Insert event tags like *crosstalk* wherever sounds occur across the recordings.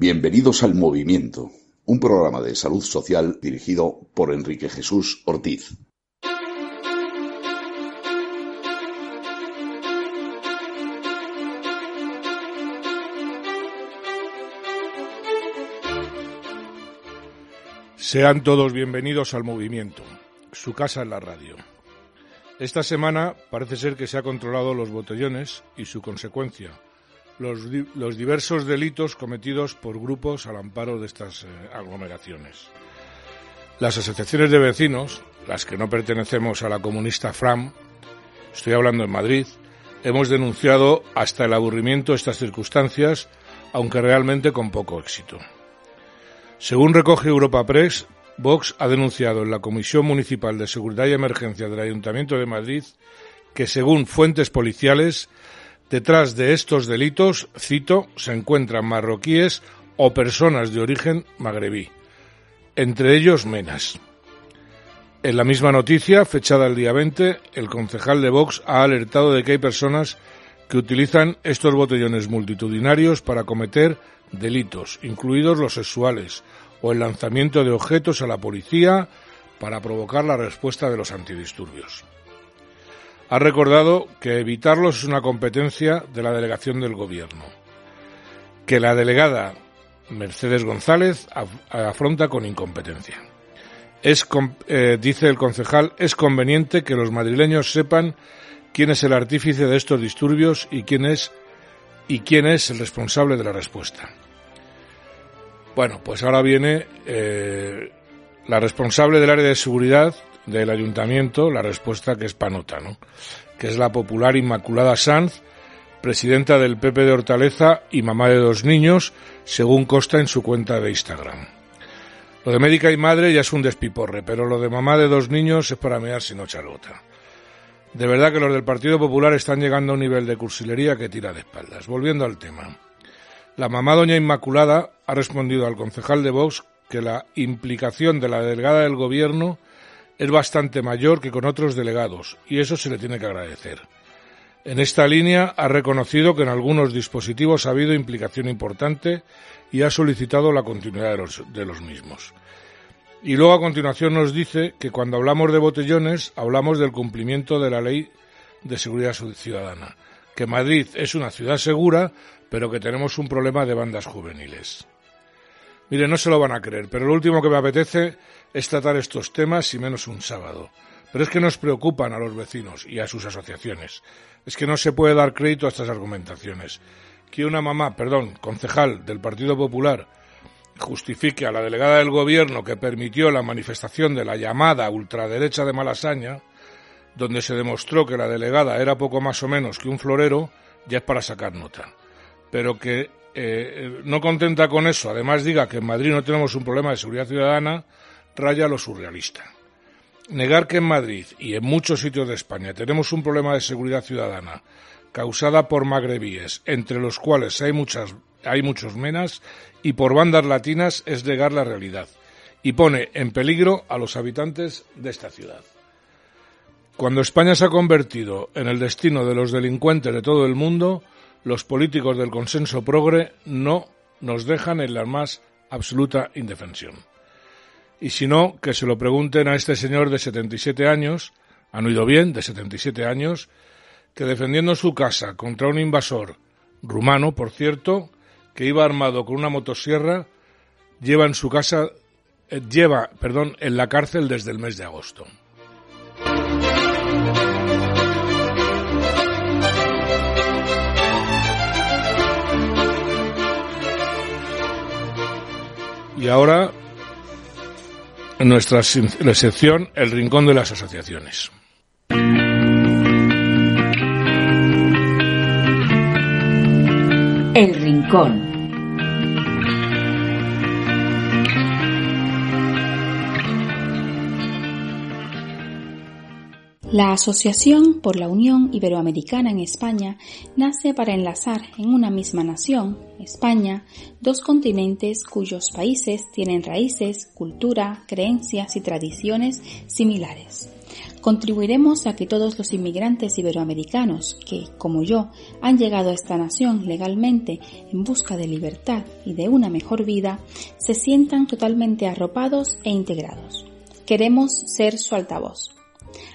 Bienvenidos al Movimiento, un programa de salud social dirigido por Enrique Jesús Ortiz. Sean todos bienvenidos al movimiento, su casa en la radio. Esta semana parece ser que se ha controlado los botellones y su consecuencia, los, diversos delitos cometidos por grupos al amparo de estas eh, aglomeraciones. Las asociaciones de vecinos, las que no pertenecemos a la comunista FRAM, estoy hablando en Madrid, hemos denunciado hasta el aburrimiento estas circunstancias, aunque realmente con poco éxito. Según recoge Europa Press, Vox ha denunciado en la Comisión Municipal de Seguridad y Emergencia del Ayuntamiento de Madrid que, según fuentes policiales, Detrás de estos delitos, cito, se encuentran marroquíes o personas de origen magrebí, entre ellos menas. En la misma noticia, fechada el día 20, el concejal de Vox ha alertado de que hay personas que utilizan estos botellones multitudinarios para cometer delitos, incluidos los sexuales, o el lanzamiento de objetos a la policía para provocar la respuesta de los antidisturbios ha recordado que evitarlos es una competencia de la delegación del Gobierno, que la delegada Mercedes González afronta con incompetencia. Eh, dice el concejal, es conveniente que los madrileños sepan quién es el artífice de estos disturbios y quién es y quién es el responsable de la respuesta. Bueno, pues ahora viene eh, la responsable del área de seguridad del ayuntamiento la respuesta que es panota, ¿no? que es la popular Inmaculada Sanz, presidenta del PP de Hortaleza y mamá de dos niños, según consta en su cuenta de Instagram. Lo de médica y madre ya es un despiporre, pero lo de mamá de dos niños es para mirar sin ocharota. De verdad que los del Partido Popular están llegando a un nivel de cursilería que tira de espaldas. Volviendo al tema. La mamá doña Inmaculada ha respondido al concejal de Vox que la implicación de la delegada del Gobierno es bastante mayor que con otros delegados y eso se le tiene que agradecer. En esta línea ha reconocido que en algunos dispositivos ha habido implicación importante y ha solicitado la continuidad de los, mismos. Y luego a continuación nos dice que cuando hablamos de botellones hablamos del cumplimiento de la ley de seguridad ciudadana, que Madrid es una ciudad segura, pero que tenemos un problema de bandas juveniles. Mire, no se lo van a creer, pero lo último que me apetece es tratar estos temas y menos un sábado. Pero es que nos preocupan a los vecinos y a sus asociaciones. Es que no se puede dar crédito a estas argumentaciones. Que una mamá, perdón, concejal del Partido Popular, justifique a la delegada del Gobierno que permitió la manifestación de la llamada ultraderecha de Malasaña, donde se demostró que la delegada era poco más o menos que un florero, ya es para sacar nota. Pero que eh, no contenta con eso, además diga que en Madrid no tenemos un problema de seguridad ciudadana, raya lo surrealista. Negar que en Madrid y en muchos sitios de España tenemos un problema de seguridad ciudadana causada por magrebíes, entre los cuales hay, muchas, hay muchos menas, y por bandas latinas es negar la realidad y pone en peligro a los habitantes de esta ciudad. Cuando España se ha convertido en el destino de los delincuentes de todo el mundo, los políticos del consenso progre no nos dejan en la más absoluta indefensión. Y si no, que se lo pregunten a este señor de 77 años, han oído bien, de 77 años, que defendiendo su casa contra un invasor rumano, por cierto, que iba armado con una motosierra, lleva en su casa, eh, lleva, perdón, en la cárcel desde el mes de agosto. Y ahora nuestra sección El Rincón de las Asociaciones. El Rincón. La Asociación por la Unión Iberoamericana en España nace para enlazar en una misma nación, España, dos continentes cuyos países tienen raíces, cultura, creencias y tradiciones similares. Contribuiremos a que todos los inmigrantes iberoamericanos que, como yo, han llegado a esta nación legalmente en busca de libertad y de una mejor vida, se sientan totalmente arropados e integrados. Queremos ser su altavoz.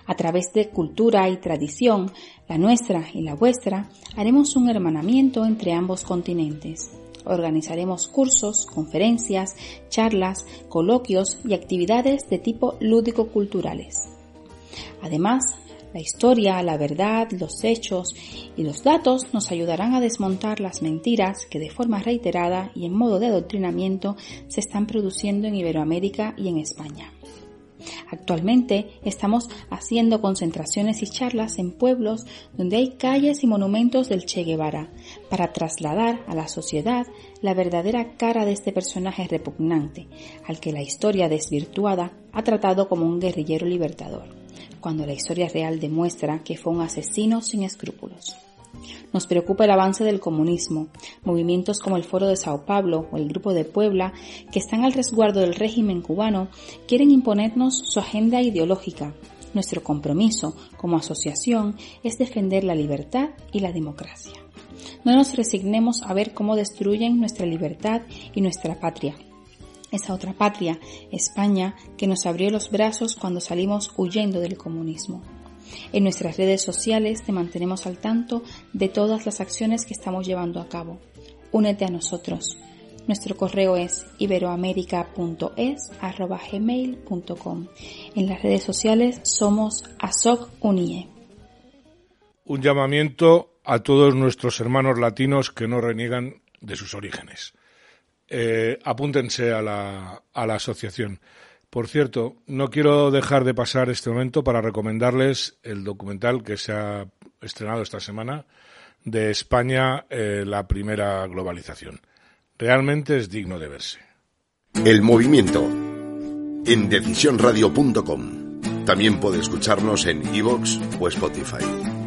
A través de cultura y tradición, la nuestra y la vuestra, haremos un hermanamiento entre ambos continentes. Organizaremos cursos, conferencias, charlas, coloquios y actividades de tipo lúdico-culturales. Además, la historia, la verdad, los hechos y los datos nos ayudarán a desmontar las mentiras que de forma reiterada y en modo de adoctrinamiento se están produciendo en Iberoamérica y en España. Actualmente estamos haciendo concentraciones y charlas en pueblos donde hay calles y monumentos del Che Guevara para trasladar a la sociedad la verdadera cara de este personaje repugnante, al que la historia desvirtuada ha tratado como un guerrillero libertador, cuando la historia real demuestra que fue un asesino sin escrúpulos. Nos preocupa el avance del comunismo, movimientos como el Foro de Sao Paulo o el Grupo de Puebla, que están al resguardo del régimen cubano, quieren imponernos su agenda ideológica. Nuestro compromiso como asociación es defender la libertad y la democracia. No nos resignemos a ver cómo destruyen nuestra libertad y nuestra patria. Esa otra patria, España, que nos abrió los brazos cuando salimos huyendo del comunismo. En nuestras redes sociales te mantenemos al tanto de todas las acciones que estamos llevando a cabo. Únete a nosotros. Nuestro correo es iberoamerica.es@gmail.com. En las redes sociales somos ASOC UNIE. Un llamamiento a todos nuestros hermanos latinos que no reniegan de sus orígenes. Eh, apúntense a la, a la asociación. Por cierto, no quiero dejar de pasar este momento para recomendarles el documental que se ha estrenado esta semana de España, eh, la primera globalización. Realmente es digno de verse. El movimiento en decisionradio.com. También puede escucharnos en iVoox o Spotify.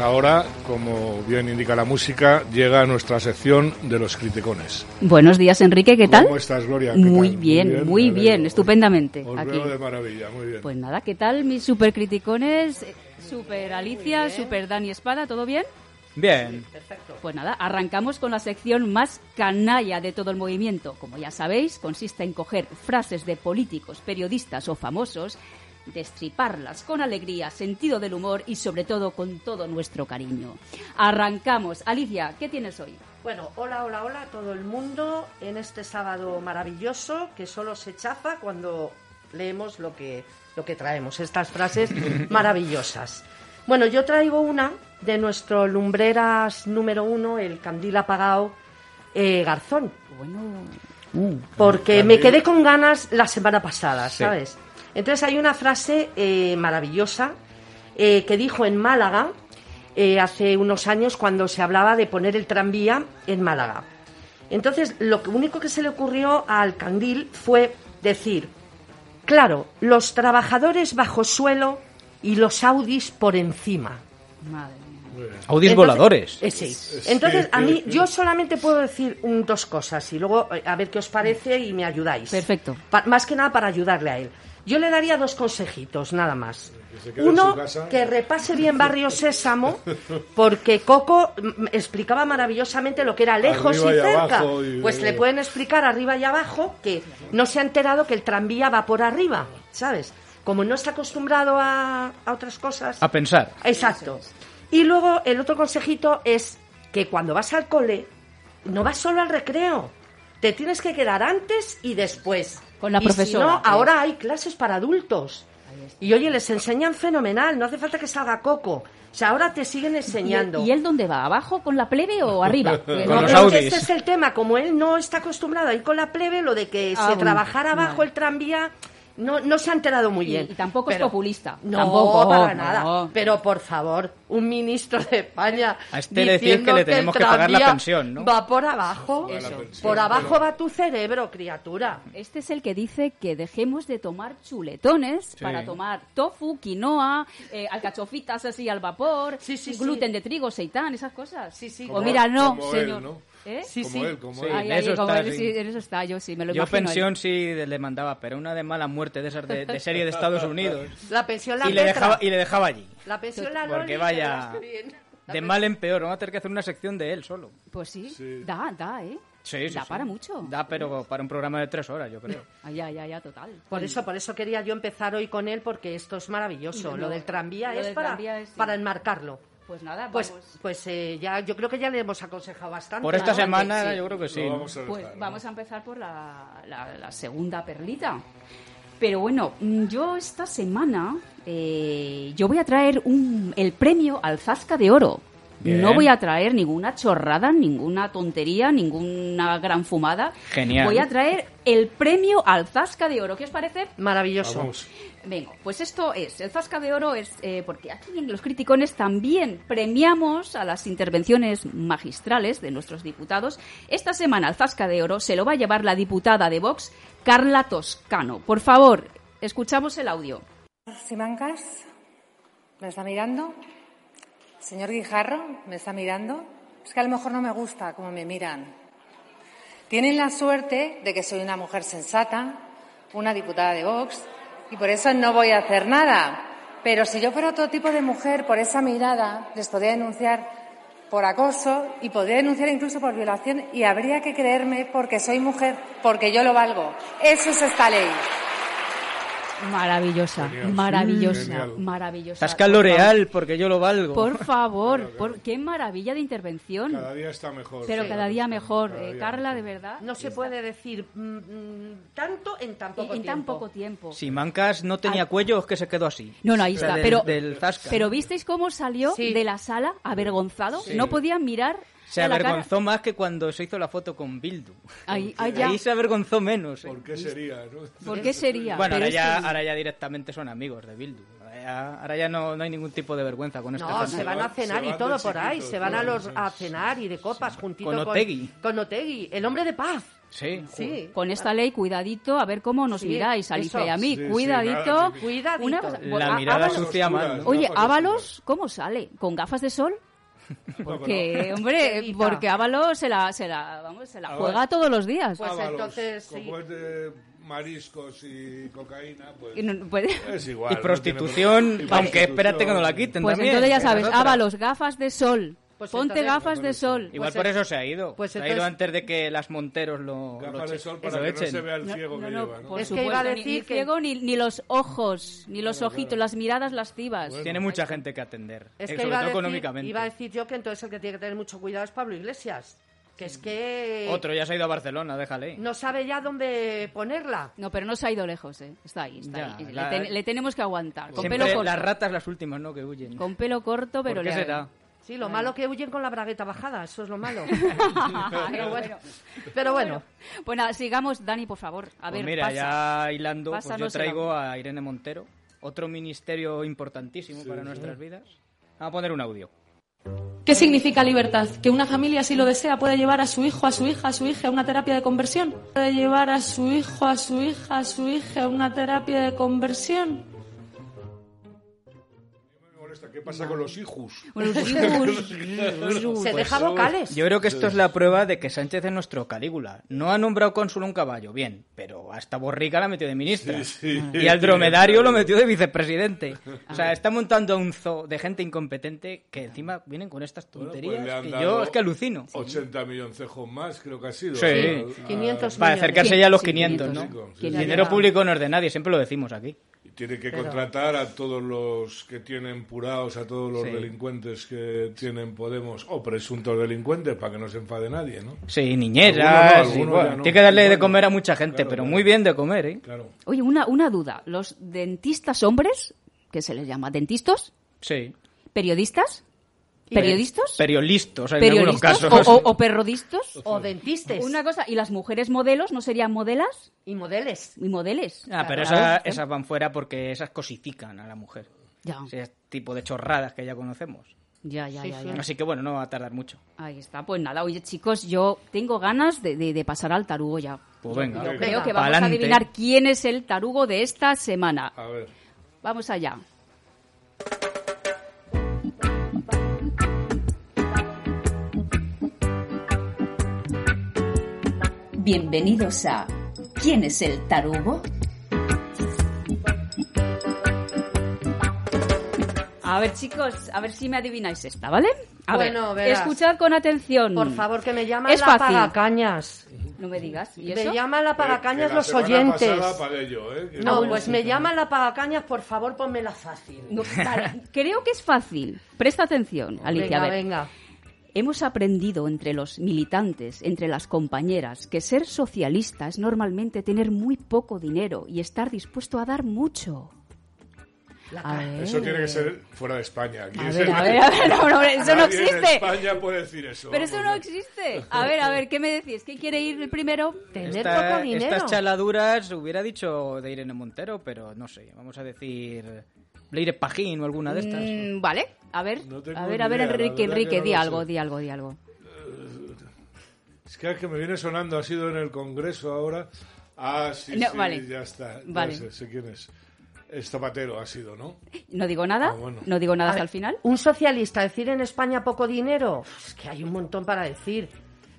Ahora, como bien indica la música, llega nuestra sección de los criticones. Buenos días, Enrique, ¿qué tal? ¿Cómo estás, Gloria? ¿Qué Muy tal? bien, muy bien, estupendamente. Os aquí. veo de maravilla, muy bien. Pues nada, ¿qué tal mis super criticones? Eh, Super Alicia, super Dani Espada, ¿todo bien? Bien. Pues nada, arrancamos con la sección más canalla de todo el movimiento. Como ya sabéis, consiste en coger frases de políticos, periodistas o famosos, destriparlas con alegría, sentido del humor y sobre todo con todo nuestro cariño. Arrancamos. Alicia, ¿qué tienes hoy? Bueno, hola, hola, hola a todo el mundo en este sábado maravilloso que solo se chafa cuando leemos lo que, lo que traemos, estas frases *laughs* maravillosas. Bueno, yo traigo una de nuestro lumbreras número uno, el candil apagado eh, Garzón, Bueno, porque Candil. me quedé con ganas la semana pasada, Sí. ¿sabes? Entonces hay una frase eh, maravillosa eh, que dijo en Málaga eh, hace unos años cuando se hablaba de poner el tranvía en Málaga. Entonces, lo único que se le ocurrió al Candil fue decir, claro, los trabajadores bajo suelo y los Audis por encima. madre mía. Audis Entonces- voladores. eh, sí. Entonces, a mí, yo solamente puedo decir mm, dos cosas y luego a ver qué os parece y me ayudáis. Perfecto. Pa- más que nada para ayudarle a él. Yo le daría dos consejitos, nada más. Uno, que repase bien Barrio Sésamo, *laughs* porque Coco explicaba maravillosamente lo que era lejos Arriba y y cerca. abajo y- Pues le pueden explicar arriba y abajo que no se ha enterado que el tranvía va por arriba, ¿sabes? Como no está acostumbrado a, a otras cosas. A pensar. Exacto. Y luego el otro consejito es que cuando vas al cole, no vas solo al recreo. Te tienes que quedar antes y después. Con la Y profesora, Si no, ahora hay clases para adultos. Y oye, les enseñan fenomenal, no hace falta que salga Coco. O sea, ahora te siguen enseñando. ¿Y, y él dónde va? ¿Abajo con la plebe o *laughs* arriba? No, los este es el tema, como él no está acostumbrado a ir con la plebe, lo de que Ah, se bueno, trabajara abajo el tranvía no, no se ha enterado muy bien. y tampoco es Pero- populista. No, Tampoco, para no. nada. Pero por favor, un ministro de España. A este decir que le tenemos que pagar la pensión, ¿no? Va por abajo. Pensión, Por abajo pero- va tu cerebro, criatura. Este es el que dice que dejemos de tomar chuletones Sí. para tomar tofu, quinoa, eh, alcachofitas así al vapor, Sí, sí, gluten sí. de trigo, seitán, esas cosas. Sí, sí. O Como- mira, no, señor. él, ¿no? ¿Eh? Sí, como sí. él, como Sí. él. Ay, en ay, eso como está, él, sí. en eso está, yo sí, me lo Yo imagino. pensión sí le mandaba, pero una de mala muerte de esas de, de serie de Estados Unidos. La pensión la y, le dejaba, y le dejaba allí. La pensión la Porque Loli, vaya-. La De mal en peor, vamos a tener que hacer una sección de él solo. Pues sí, Sí. da, da, ¿eh? Sí, sí, Da sí. para mucho. Da, pero para un programa de tres horas, yo creo. Ya, ya, ya, total. Por eso, por eso quería yo empezar hoy con él, porque esto es maravilloso. No, lo del tranvía lo es del para, tranvía es, para enmarcarlo. Pues nada, Pues, vamos, pues eh, ya, yo creo que ya le hemos aconsejado bastante. Por esta semana sí. yo creo que sí. Vamos a pues dejar, ¿no? vamos a empezar por la, la- la segunda perlita. Pero bueno, mm, yo esta semana eh, yo voy a traer un, el premio al Zasca de Oro. Bien. No voy a traer ninguna chorrada, ninguna tontería, ninguna gran fumada. Genial. Voy a traer el premio al Zasca de Oro. ¿Qué os parece? Maravilloso. Vamos. Venga, pues esto es, el Zasca de Oro es, eh, porque aquí en Los Criticones también premiamos a las intervenciones magistrales de nuestros diputados. Esta semana el Zasca de Oro se lo va a llevar la diputada de Vox, Carla Toscano. Por favor, escuchamos el audio. Simancas, ¿me está mirando? Señor Guijarro, ¿me está mirando? Es que a lo mejor no me gusta cómo me miran. Tienen la suerte de que soy una mujer sensata, una diputada de Vox, y por eso no voy a hacer nada. Pero si yo fuera otro tipo de mujer, por esa mirada, les podría denunciar por acoso y podría denunciar incluso por violación y habría que creerme porque soy mujer, porque yo lo valgo. Eso es esta ley. Maravillosa, Genial. maravillosa, Genial. maravillosa. Tasca Por L'Oreal, porque yo lo valgo. Por *laughs* favor, por, qué maravilla de intervención. Cada día está mejor. Pero sí. cada día mejor. Cada Eh, día Carla, mejor. de verdad. No se puede decir mm, mm, tanto en tan poco en, en tan tiempo. poco tiempo. Si Mancas no tenía Al- cuello, es que se quedó así. No, no, ahí está. pero, del pero ¿visteis cómo salió Sí. de la sala avergonzado? No podía mirar Se cara. avergonzó más que cuando se hizo la foto con Bildu. Ahí, ahí se avergonzó menos. ¿eh? ¿Por qué sería? no? ¿Por qué sería? Bueno, ahora ya, que- ahora ya directamente son amigos de Bildu. Ahora ya, ahora ya no, no hay ningún tipo de vergüenza con este No, se van a cenar y todo por ahí. Se van a, los, a cenar y de copas juntito Con con Otegi. Con Otegi, el hombre de paz. Sí. Sí. Con esta ley, cuidadito, a ver cómo nos Sí, miráis, Alicia y a mí. Sí, sí, cuidadito. Cuidadito. Una La mirada Ábalos- sucia mal. Oye, Ábalos, ¿cómo sale? ¿Con gafas de sol? *laughs* Porque, *laughs* hombre, porque Ábalos se la, se la, vamos, se la Ábalos. juega todos los días. Pues Ábalos, entonces, sí. Como es de mariscos y cocaína, pues Y no- puede- *laughs* es igual. Y no prostitución, tiene por- y aunque espérate que no la quiten Pues también. entonces ya sabes. Ábalos, gafas de sol. Pues Ponte entonces- gafas de sol. Igual Pues por es- eso se ha ido. pues se ha entonces- ido antes de que las Monteros lo, lo, Gafas de eche- sol lo para que no se vea el No, ciego no, que no, lleva, ¿no? Es que iba a decir ni que- ciego, ni, ni los ojos, ni los ojitos, las miradas lascivas. Tiene mucha gente que atender. Es eh, que sobre iba a, todo decir, económicamente. iba a decir yo que entonces el que tiene que tener mucho cuidado es Pablo Iglesias. Que es que Otro ya se ha ido a Barcelona, déjale. no sabe ya dónde ponerla. No, pero no se ha ido lejos, ¿eh? Está ahí, está Ya, ahí. Le, la- ten- le tenemos que aguantar. Con Siempre pelo corto. las ratas las últimas, ¿no? Que huyen. Con pelo corto, pero ¿Por qué le- será? Sí, lo malo que huyen con la bragueta bajada, eso es lo malo. *laughs* pero bueno. Pero bueno, Pues nada, sigamos, Dani, por favor. A Pues ver, mira, pasa. ya hilando, pues yo traigo a Irene Montero, otro ministerio importantísimo para nuestras vidas. Vamos a poner un audio. ¿Qué significa libertad? Que una familia, si lo desea, puede llevar a su hijo, a su hija, a su hija a una terapia de conversión. Puede llevar a su hijo, a su hija, a su hija a una terapia de conversión. ¿Qué pasa con los hijos? *laughs* Los hijos- se deja vocales. Yo creo que esto es la prueba de que Sánchez es nuestro Calígula. No ha nombrado cónsul a un caballo, bien, pero hasta Borrica la metió de ministra. Sí, sí. Y al dromedario lo metió de vicepresidente. O sea, está montando un zoo de gente incompetente que encima vienen con estas Bueno, pues tonterías que yo es que alucino. 80 milloncejos más, creo que ha sido. Sí. A- a- 500 Para acercarse ya a los Sí, 500, 500, ¿no? sí, El sí. dinero público no es de nadie, siempre lo decimos aquí. Tiene que contratar a todos los que tienen purados, a todos los Sí. delincuentes que tienen Podemos, o presuntos delincuentes, para que no se enfade nadie, ¿no? Sí, niñeras, no, bueno, no. tiene que darle de comer a mucha gente, claro, pero claro. muy bien de comer, ¿eh? Claro. Oye, una, una duda. ¿Los dentistas hombres, que se les llama dentistas, Sí. periodistas? ¿Periodistas? Periodistas, en algunos casos. ¿O, o, o perrodistas? O dentistes. Una cosa, ¿y las mujeres modelos no serían modelas? Y modeles. Y modeles. Ah, pero Claro. esas, esas van fuera porque esas cosifican a la mujer. Ya. Ese tipo de chorradas que ya conocemos. Ya, ya, ya, ya. Así que bueno, no va a tardar mucho. Ahí está. Pues nada, oye chicos, yo tengo ganas de, de- de pasar al tarugo ya. Pues venga. Yo creo que vamos a adivinar quién es el tarugo de esta semana. A ver. Vamos allá. Bienvenidos a ¿Quién es el tarugo? A ver chicos, a ver si me adivináis esta, ¿vale? A Bueno, ver, verás. escuchad con atención. Por favor, que me llaman Es la fácil. pagacañas. No me digas. ¿Y Me eso? llaman la pagacañas Eh, que la los oyentes. pasada pagué yo, ¿eh? Que- No, pues me llaman la pagacañas, por favor, ponmela fácil. No, vale, creo que es fácil. Presta atención, *laughs* Alicia. venga, a ver. venga. Hemos aprendido entre los militantes, entre las compañeras, que ser socialista es normalmente tener muy poco dinero y estar dispuesto a dar mucho. Eso tiene que ser fuera de España. Aquí A es ver, el- a ver, a ver, no, no, eso no Nadie en existe. España puede decir eso. Pero eso no existe. A ver, a ver, ¿qué me decís? ¿Quién quiere ir el primero? Tener Esta- poco dinero. estas chaladuras hubiera dicho de Irene Montero, pero no sé, vamos a decir Leire Pajín o alguna de estas. Mm, vale, a ver, No a ver, a ver, idea, Enrique, Enrique, no di algo, sé. di algo, di algo. Es que el que me viene sonando ha sido en el Congreso ahora. Ah, sí, No, sí, vale. ya está. Ya Vale. sé, sé quién es. Es Zapatero ha sido, ¿no? No digo nada, Ah, bueno. no digo nada A hasta ver, el final. Un socialista decir en España poco dinero, es que hay un montón para decir.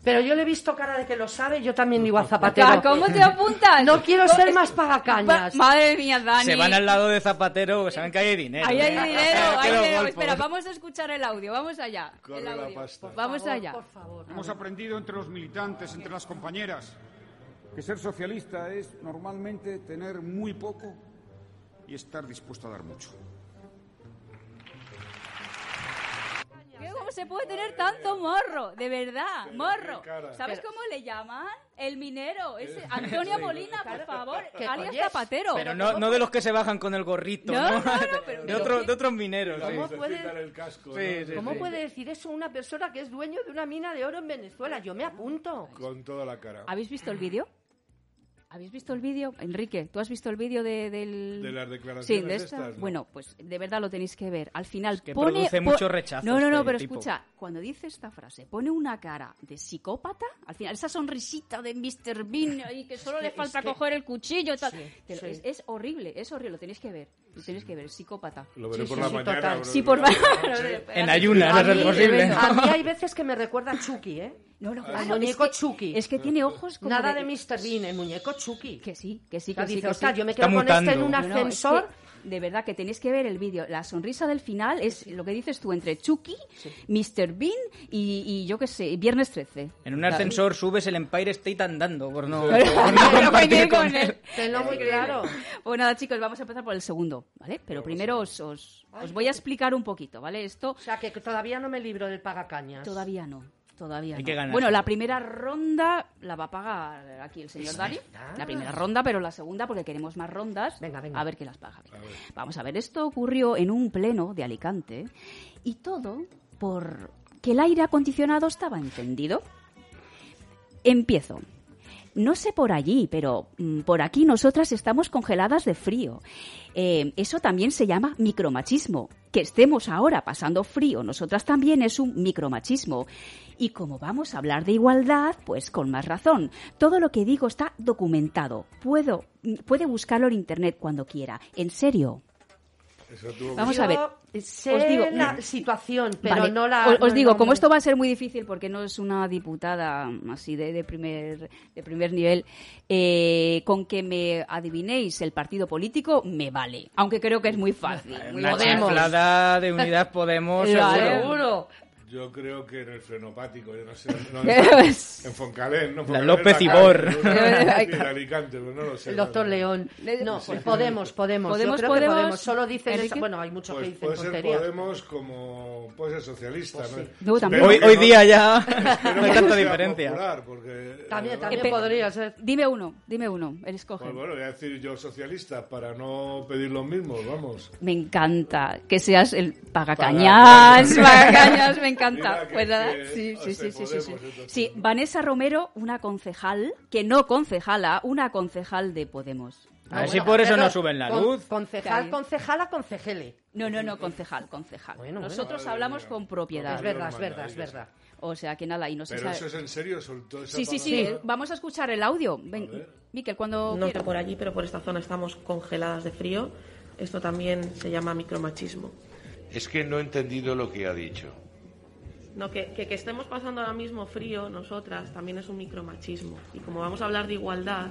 Pero yo le he visto cara de que lo sabe, yo también digo a *laughs* Zapatero. Ah, ¿Cómo te apuntas? No quiero ¿Cómo- ser más pagacañas. Madre mía, Dani. Se van al lado de Zapatero, que saben que hay dinero. Ahí hay dinero, *laughs* hay dinero. Espera, vamos a escuchar el audio, vamos allá. El audio. Vamos allá. Por favor. Hemos aprendido entre los militantes, entre las compañeras, que ser socialista es normalmente tener muy poco y estar dispuesto a dar mucho. Se puede tener tanto morro? De verdad, morro. ¿Sabes cómo le llaman? El minero. Ese Antonio *laughs* Molina, por favor. Alias Zapatero. Pero no, no de los que se bajan con el gorrito, No, ¿no? no, no, pero- de, otro- de otros mineros. Sí. ¿Cómo puede- en el casco, Sí, ¿no? sí, ¿Cómo sí. puede decir eso una persona que es dueño de una mina de oro en Venezuela? Yo me apunto. Con toda la cara. ¿Habéis visto el vídeo? ¿Habéis visto el vídeo? Enrique, ¿tú has visto el vídeo de, del... De las declaraciones Sí, de esta. estas, ¿no? Bueno, pues de verdad lo tenéis que ver. Al final que pone... produce po- mucho rechazo No, no, no, este pero tipo. escucha, cuando dice esta frase, pone una cara de psicópata, al final, esa sonrisita de Mr. Bean ahí que solo le *laughs* que- falta es que- coger el cuchillo y tal. Sí, Te lo- sí. Es, es horrible, es horrible, lo tenéis que ver. Lo tenéis que ver, psicópata. Lo veré Sí, por sí, la sí, mañana. total. bro, Sí, por la. *laughs* En ayunas, eso es posible. ¿no? *laughs* A mí hay veces que me recuerda a Chucky, ¿eh? No, no, claro, muñeco es que, Chucky. Es que tiene ojos como Nada de Mr. Bean, el muñeco Chucky. Que sí, que sí, O sea, que sí. dice, que "Ostras, sí". yo me Está quedo con este en mutando. un No, no, es ascensor. que, de verdad que tenéis que ver el vídeo. La sonrisa del final es lo que dices tú entre Chucky, Mr. Bean y, y yo qué sé, Viernes 13. En un ascensor subes el Empire State andando, por no, Pero- *laughs* por no compartir con con él. él. *laughs* Tenlo muy claro. Pues nada, chicos, vamos a empezar por el segundo, ¿vale? Pero primero os, os, os voy a explicar un poquito, ¿vale? Esto O sea, que todavía no me libro del pagacañas. todavía no. Todavía Hay no. que ganar. Bueno, la primera ronda la va a pagar aquí el señor Dani. La primera ronda, pero la segunda porque queremos más rondas. Venga, venga. A ver quién las paga. Vamos a ver, esto ocurrió en un pleno de Alicante y todo por que el aire acondicionado estaba encendido. Empiezo. No sé por allí, pero mm, por aquí nosotras estamos congeladas de frío. Eh, eso también se llama micromachismo. Que estemos ahora pasando frío nosotras también es un micromachismo. Y como vamos a hablar de igualdad, pues con más razón. Todo lo que digo está documentado. Puedo, mm, puede buscarlo en internet cuando quiera. En serio. Vamos a ver. Sé Os digo- la situación, pero Vale, no la. Os, os no el digo, como esto va a ser muy difícil porque no es una diputada así de, de primer de primer nivel, eh, con que me adivinéis el partido político me vale, aunque creo que es muy fácil. muy Una Podemos. de Unidad Podemos. Seguro. Yo creo que en el frenopático, yo no sé. No, Pues- *laughs* en Foncalén, ¿no? La López Ibor. *laughs* Alicante, pero no lo sé. El doctor León. No, pues Podemos, Podemos. Podemos, Yo creo que Podemos. Podemos. Solo dicen eso. Bueno, hay muchos Pues que dicen puede ser tonterías. Podemos como puede ser socialista, ¿no? Luego también. Espero Hoy, hoy no- día ya *laughs* no hay tanta diferencia. popular, porque, También, eh, también podría ser. Dime uno, dime uno, él escoge. Pues bueno, voy a decir yo socialista para no pedir lo mismo, vamos. Me encanta que seas el pagacañas, Paga- pagacañas, me encanta. Que- Pues nada, sí, sí, sí, sí, sí, sí. Vanessa Romero, una concejal, que no concejala, una concejala de Podemos. A ver No, si por eso no suben la luz. Concejal, concejala, concejele. No, no, no, concejal, concejal. Nosotros hablamos con propiedad. Es verdad, es verdad, es verdad. O sea que nada, y no se Pero sabe. eso es en serio, soltó esa Sí, sí, sí, palabra? eh, vamos a escuchar el audio. Ven. Miquel, cuando No quiera. está por allí, pero por esta zona estamos congeladas de frío. Esto también se llama micromachismo. Es que no he entendido lo que ha dicho. No, que, que, estemos pasando ahora mismo frío nosotras también es un micromachismo. Y como vamos a hablar de igualdad,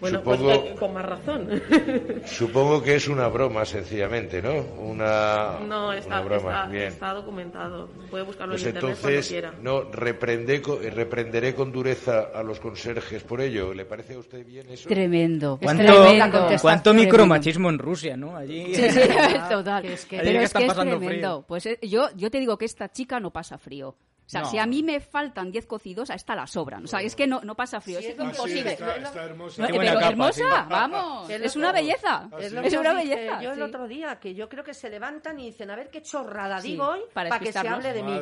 bueno, Supongo- pues eh, con más razón. *laughs* Supongo que es una broma, sencillamente, ¿no? Una, no, está, una broma. está, Bien. está documentado. Puede buscarlo Pues en internet cuando entonces, quiera. no reprende, co- reprenderé con dureza a los conserjes por ello. ¿Le parece a usted bien eso? Tremendo. ¿Cuánto, tremendo. cuánto micromachismo en Rusia, ¿no? Allí. Sí, sí, *laughs* total. que es que- Pero que es está que es tremendo. frío. Pues eh, yo, yo te digo que esta chica no pasa frío. O sea, No. si a mí me faltan 10 cocidos, a esta la sobran. O sea, es que no, no pasa frío. es imposible. está, está hermosa. No, Qué buena pero capa, hermosa, sí. vamos. Es una belleza. Es una belleza. yo el otro día, que yo creo que se levantan y dicen, a ver qué chorrada Sí, digo hoy para para, que se hable de mí.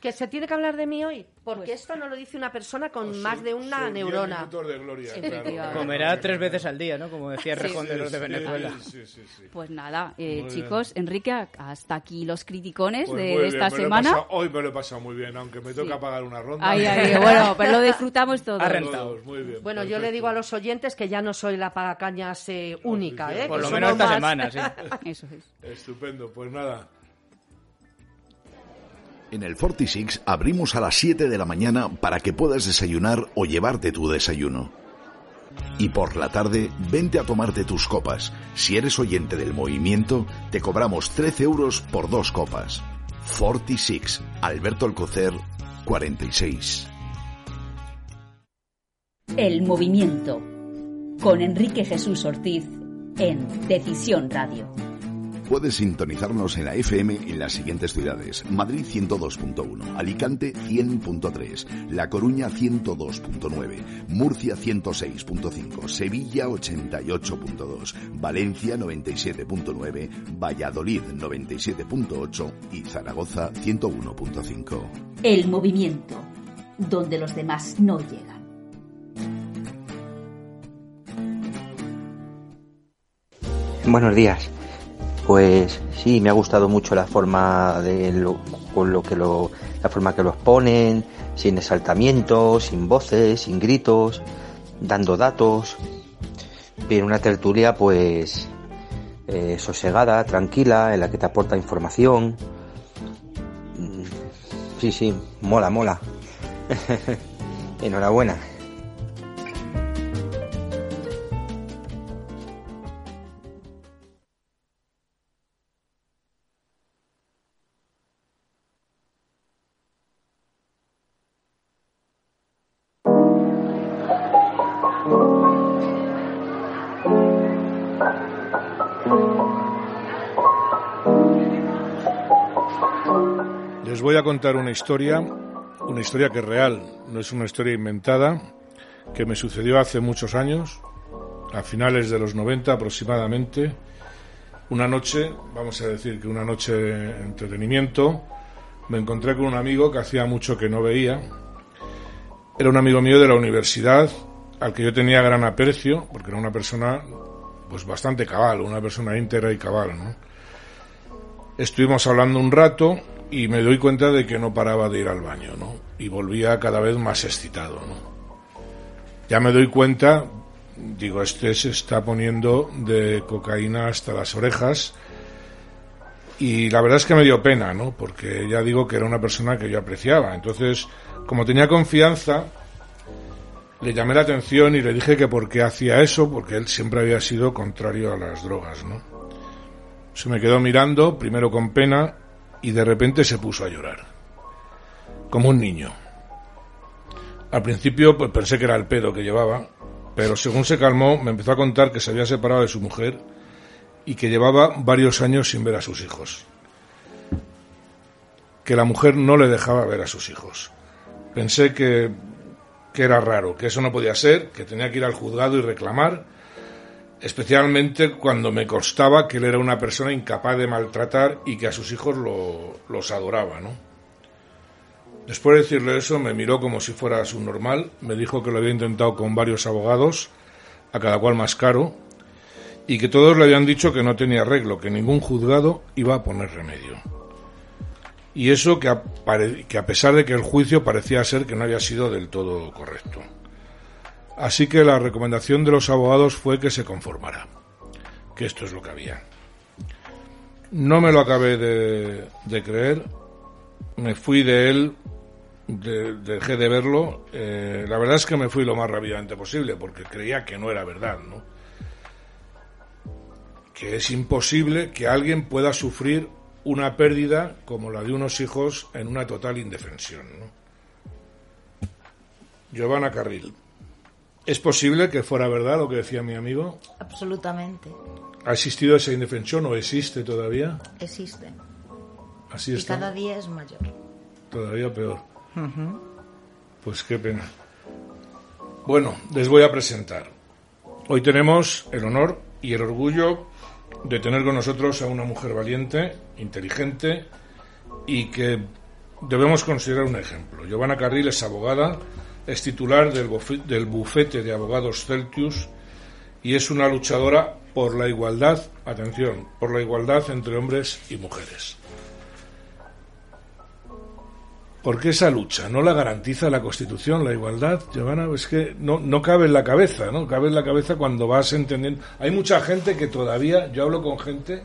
Que se tiene que hablar de mí hoy, porque Pues- esto no lo dice una persona con Pues más de una neurona. minutos de gloria, Efectivamente. claro. Comerá tres veces al día, ¿no? Como decía Rejón de los de Venezuela. Sí, sí, sí. Pues nada, eh, chicos, Enrique, hasta aquí los criticones Pues de esta semana. hoy me lo he pasado muy bien, aunque me toca pagar una ronda. Ay, ay, *laughs* bueno, pero lo disfrutamos. Todos, muy bien, Bueno, yo le digo a los oyentes que ya no soy la pagacañas eh, única, ¿eh? Por que lo menos esta más. semana, sí. *laughs* Eso es. Estupendo, pues nada. En el 46 abrimos a las 7 de la mañana para que puedas desayunar o llevarte tu desayuno. Y por la tarde, vente a tomarte tus copas. Si eres oyente del movimiento, te cobramos 13 euros por dos copas. 46, Alberto Alcocer, 46. El movimiento. Con Enrique Jesús Ortiz en Decisión Radio. Puedes sintonizarnos en la FM en las siguientes ciudades. Madrid 102.1, Alicante 100.3, La Coruña 102.9, Murcia 106.5, Sevilla 88.2, Valencia 97.9, Valladolid 97.8 y Zaragoza 101.5. El movimiento. Donde los demás no llegan. Buenos días. Pues sí, me ha gustado mucho la forma de lo, con lo que lo, la forma que los ponen, sin exaltamientos, sin voces, sin gritos, dando datos. Bien, una tertulia pues eh, sosegada, tranquila, en la que te aporta información. Mm, Sí, sí, mola, mola. *laughs* Enhorabuena. Contar una historia, una historia que es real, no es una historia inventada, que me sucedió hace muchos años, a finales de los 90 aproximadamente. Una noche, vamos a decir que una noche de entretenimiento, me encontré con un amigo que hacía mucho que no veía. Era un amigo mío de la universidad, al que yo tenía gran aprecio, porque era una persona pues bastante cabal, una persona íntegra y cabal, ¿no? Estuvimos hablando un rato y me doy cuenta de que no paraba de ir al baño, ¿no? Y volvía cada vez más excitado, ¿no? Ya me doy cuenta, digo, este se está poniendo de cocaína hasta las orejas y la verdad es que me dio pena, ¿no? Porque ya digo que era una persona que yo apreciaba. Entonces, como tenía confianza, le llamé la atención y le dije que por qué hacía eso, porque él siempre había sido contrario a las drogas, ¿no? Se me quedó mirando, primero con pena, y de repente se puso a llorar. como un niño. Al principio pues, pensé que era el pedo que llevaba, pero según se calmó me empezó a contar que se había separado de su mujer y que llevaba varios años sin ver a sus hijos. Que la mujer no le dejaba ver a sus hijos. Pensé que, que era raro, que eso no podía ser, que tenía que ir al juzgado y reclamar, especialmente cuando me constaba que él era una persona incapaz de maltratar y que a sus hijos los adoraba, ¿no? Después de decirle eso, me miró como si fuera subnormal, me dijo que lo había intentado con varios abogados, a cada cual más caro, y que todos le habían dicho que no tenía arreglo, que ningún juzgado iba a poner remedio. Y eso que a, que a pesar de que el juicio parecía ser que no había sido del todo correcto. Así que la recomendación de los abogados fue que se conformara, que esto es lo que había. No me lo acabé de, creer, me fui de él, dejé de verlo. Eh, la verdad es que me fui lo más rápidamente posible porque creía que no era verdad, ¿no? Que es imposible que alguien pueda sufrir una pérdida como la de unos hijos en una total indefensión. Giovanna Carril. ¿Es posible que fuera verdad lo que decía mi amigo? Absolutamente. ¿Ha existido esa indefensión o existe todavía? Existe. Así y cada día es mayor. Todavía peor. Pues qué pena. Bueno, les voy a presentar. Hoy tenemos el honor y el orgullo de tener con nosotros a una mujer valiente, inteligente y que debemos considerar un ejemplo. Giovanna Carril es abogada, es titular del, del bufete de abogados Celtius y es una luchadora por la igualdad, atención, por la igualdad entre hombres y mujeres. ¿Por qué esa lucha no la garantiza la Constitución, la igualdad, Giovanna? Es que no, no cabe en la cabeza, ¿no? Cabe en la cabeza cuando vas entendiendo. Hay mucha gente que todavía, yo hablo con gente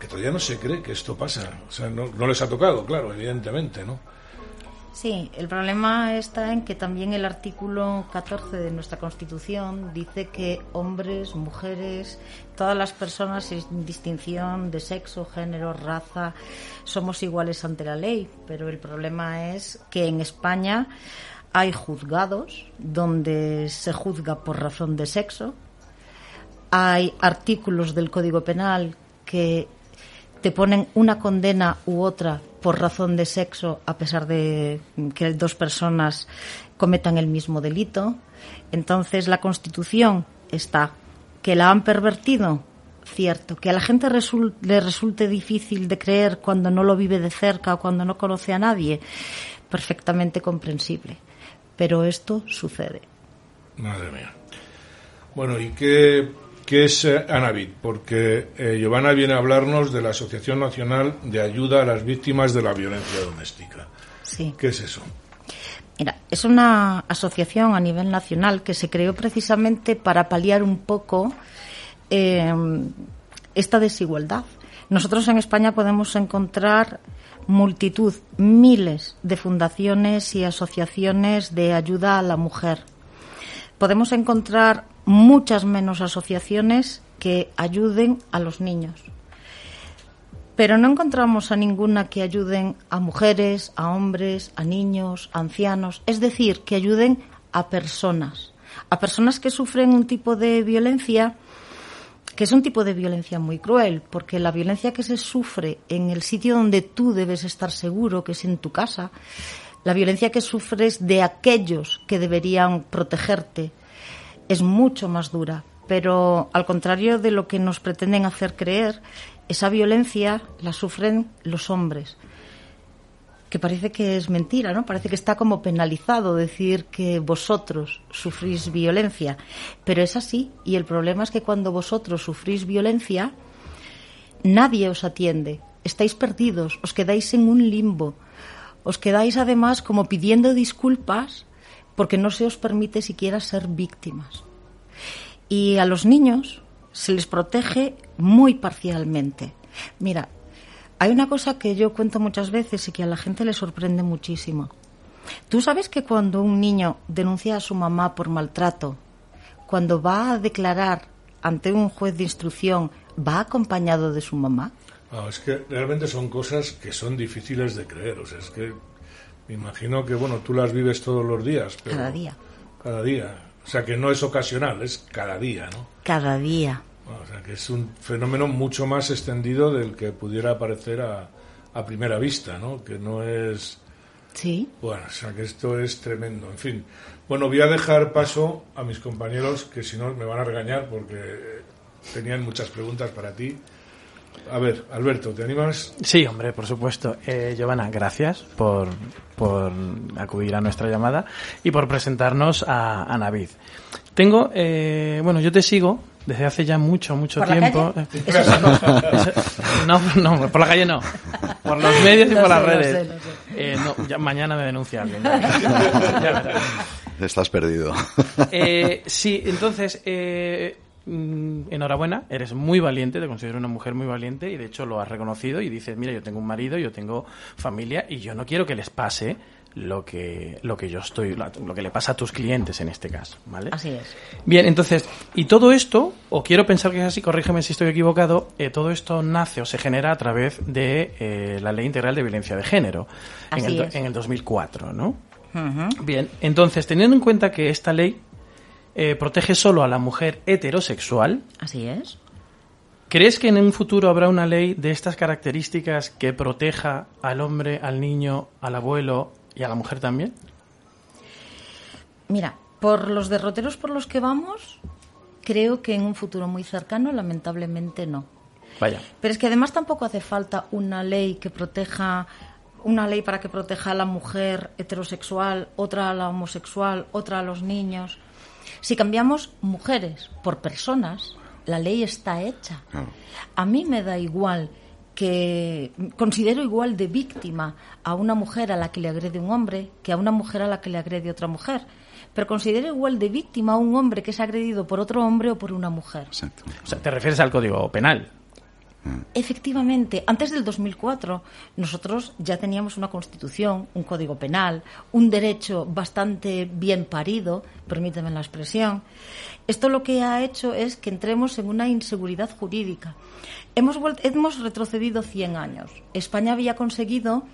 que todavía no se cree que esto pasa. O sea, no, no les ha tocado, claro, evidentemente, ¿no? Sí, el problema está en que también el artículo 14 de nuestra Constitución dice que hombres, mujeres, todas las personas sin distinción de sexo, género, raza, somos iguales ante la ley. Pero el problema es que en España hay juzgados donde se juzga por razón de sexo. Hay artículos del Código Penal que te ponen una condena u otra por razón de sexo, a pesar de que dos personas cometan el mismo delito. Entonces, la Constitución está. ¿Que la han pervertido? Cierto. ¿Que a la gente le resulte difícil de creer cuando no lo vive de cerca o cuando no conoce a nadie? Perfectamente comprensible. Pero esto sucede. Madre mía. Bueno, ¿y qué ¿Qué es eh, Anavit? Porque eh, Giovanna viene a hablarnos de la Asociación Nacional de Ayuda a las Víctimas de la Violencia Doméstica. Sí. ¿Qué es eso? Mira, es una asociación a nivel nacional que se creó precisamente para paliar un poco eh, esta desigualdad. Nosotros en España podemos encontrar multitud, miles de fundaciones y asociaciones de ayuda a la mujer. Podemos encontrar muchas menos asociaciones que ayuden a los niños. Pero no encontramos a ninguna que ayuden a mujeres, a hombres, a niños, a ancianos, es decir, que ayuden a personas, a personas que sufren un tipo de violencia que es un tipo de violencia muy cruel, porque la violencia que se sufre en el sitio donde tú debes estar seguro, que es en tu casa, la violencia que sufres de aquellos que deberían protegerte, es mucho más dura. Pero al contrario de lo que nos pretenden hacer creer, esa violencia la sufren los hombres. Que parece que es mentira, ¿no? Parece que está como penalizado decir que vosotros sufrís violencia. Pero es así. Y el problema es que cuando vosotros sufrís violencia, nadie os atiende. Estáis perdidos, os quedáis en un limbo. Os quedáis además como pidiendo disculpas porque no se os permite siquiera ser víctimas. Y a los niños se les protege muy parcialmente. Mira, hay una cosa que yo cuento muchas veces y que a la gente le sorprende muchísimo. ¿Tú sabes que cuando un niño denuncia a su mamá por maltrato, cuando va a declarar ante un juez de instrucción, va acompañado de su mamá? es que realmente son cosas que son difíciles de creer. O sea, es que Me imagino que, bueno, tú las vives todos los días. Pero Cada día. Cada día. O sea, que no es ocasional, es cada día, ¿no? Cada día. O sea, que es un fenómeno mucho más extendido del que pudiera parecer a, a primera vista, ¿no? Que no es... Sí. Bueno, o sea, que esto es tremendo. En fin. Bueno, voy a dejar paso a mis compañeros, que si no me van a regañar porque tenían muchas preguntas para ti. A ver, Alberto, ¿te animas? Sí, hombre, por supuesto. Eh, Giovanna, gracias por, por acudir a nuestra llamada y por presentarnos a, a Navid. Tengo, eh, bueno, yo te sigo desde hace ya mucho, mucho ¿Por la tiempo. *laughs* no, no, por la calle no. Por los medios y por las sé, redes. sé, lo sé. Eh, no, ya mañana me denuncia alguien. Ya. Estás perdido. Eh, sí, entonces, eh, enhorabuena, eres muy valiente, te considero una mujer muy valiente y de hecho lo has reconocido y dices, mira, yo tengo un marido, yo tengo familia y yo no quiero que les pase lo que, lo que yo estoy, lo que le pasa a tus clientes en este caso, ¿vale? Así es. Bien, entonces, y todo esto, o quiero pensar que es así, corrígeme si estoy equivocado, eh, todo esto nace o se genera a través de eh, la Ley Integral de Violencia de Género en el, es. en el 2004, ¿no? Bien, entonces, teniendo en cuenta que esta ley eh, protege solo a la mujer heterosexual, Así es. ¿crees que en un futuro habrá una ley de estas características que proteja al hombre, al niño, al abuelo y a la mujer también? Mira, por los derroteros por los que vamos, creo que en un futuro muy cercano, lamentablemente no. Vaya. Pero es que además tampoco hace falta una ley que proteja, una ley para que proteja a la mujer heterosexual, otra a la homosexual, otra a los niños. Si cambiamos mujeres por personas, la ley está hecha. A mí me da igual que considero igual de víctima a una mujer a la que le agrede un hombre que a una mujer a la que le agrede otra mujer. Pero considero igual de víctima a un hombre que es agredido por otro hombre o por una mujer. O sea, te refieres al código penal. Efectivamente, antes del 2004 nosotros ya teníamos una constitución, un código penal, un derecho bastante bien parido, permíteme la expresión. Esto lo que ha hecho es que entremos en una inseguridad jurídica. Hemos, hemos retrocedido 100 años. España había conseguido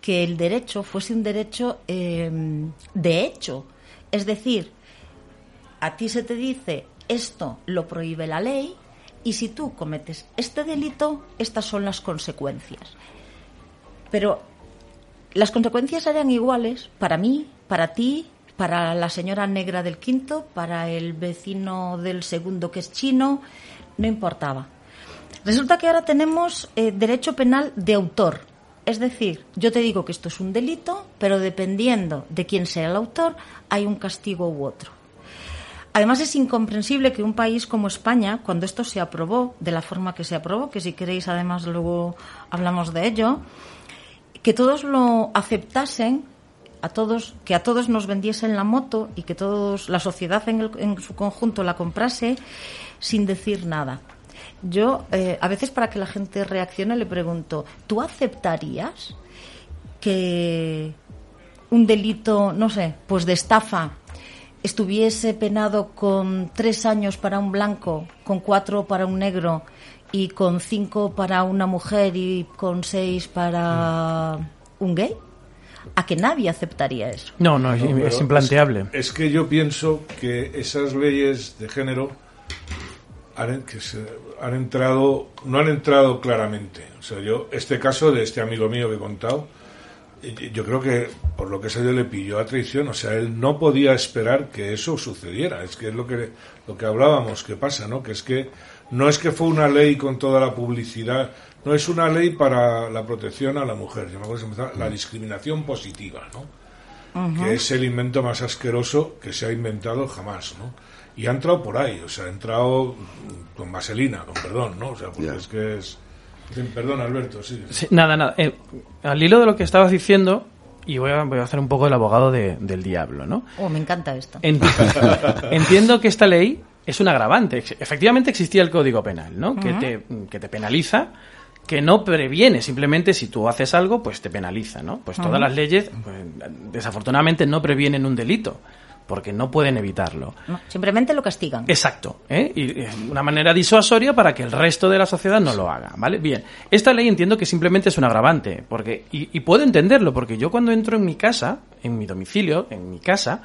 que el derecho fuese un derecho eh, de hecho. Es decir, a ti se te dice esto lo prohíbe la ley y si tú cometes este delito, estas son las consecuencias. Pero las consecuencias eran iguales para mí, para ti, para la señora negra del quinto, para el vecino del segundo que es chino, no importaba. Resulta que ahora tenemos eh, derecho penal de autor. Es decir, yo te digo que esto es un delito, pero dependiendo de quién sea el autor, hay un castigo u otro. Además, es incomprensible que un país como España, cuando esto se aprobó de la forma que se aprobó, que si queréis además luego hablamos de ello, que todos lo aceptasen, a todos, que a todos nos vendiesen la moto y que todos, la sociedad en, el- en su conjunto la comprase sin decir nada. Yo, eh, a veces para que la gente reaccione, le pregunto, ¿tú aceptarías que un delito, no sé, pues de estafa estuviese penado con tres años para un blanco, con cuatro para un negro y con cinco para una mujer y con seis para un gay? ¿A que nadie aceptaría eso? No, no, es, No, es implanteable. Es, es que yo pienso que esas leyes de género han, que se- han entrado, no han entrado claramente. O sea, yo, este caso de este amigo mío que he contado, yo creo que por lo que se le pilló a traición, o sea, él no podía esperar que eso sucediera. Es que es lo que, lo que hablábamos, que pasa, ¿no? Que es que no es que fue una ley con toda la publicidad, no es una ley para la protección a la mujer, yo me acuerdo que se empezaba, la discriminación positiva, ¿no? Que es el invento más asqueroso que se ha inventado jamás, ¿no? Y ha entrado por ahí, o sea, ha entrado mm, con vaselina, con perdón, ¿no? O sea, porque es que es... Perdón, Alberto, sí. Sí, nada, nada. Eh, al hilo de lo que estabas diciendo, y voy a, voy a hacer un poco el abogado de- del diablo, ¿no? Oh, me encanta esto. Ent- *laughs* Entiendo que esta ley es un agravante. Efectivamente existía el Código Penal, ¿no? Que, te, que te penaliza, que no previene, simplemente si tú haces algo, pues te penaliza, ¿no? Pues todas las leyes, pues, desafortunadamente, no previenen un delito. Porque no pueden evitarlo. No, simplemente lo castigan. Exacto, ¿eh? y es una manera disuasoria para que el resto de la sociedad no lo haga, ¿vale? Bien, esta ley entiendo que simplemente es un agravante, porque y, y puedo entenderlo, porque yo cuando entro en mi casa, en mi domicilio, en mi casa,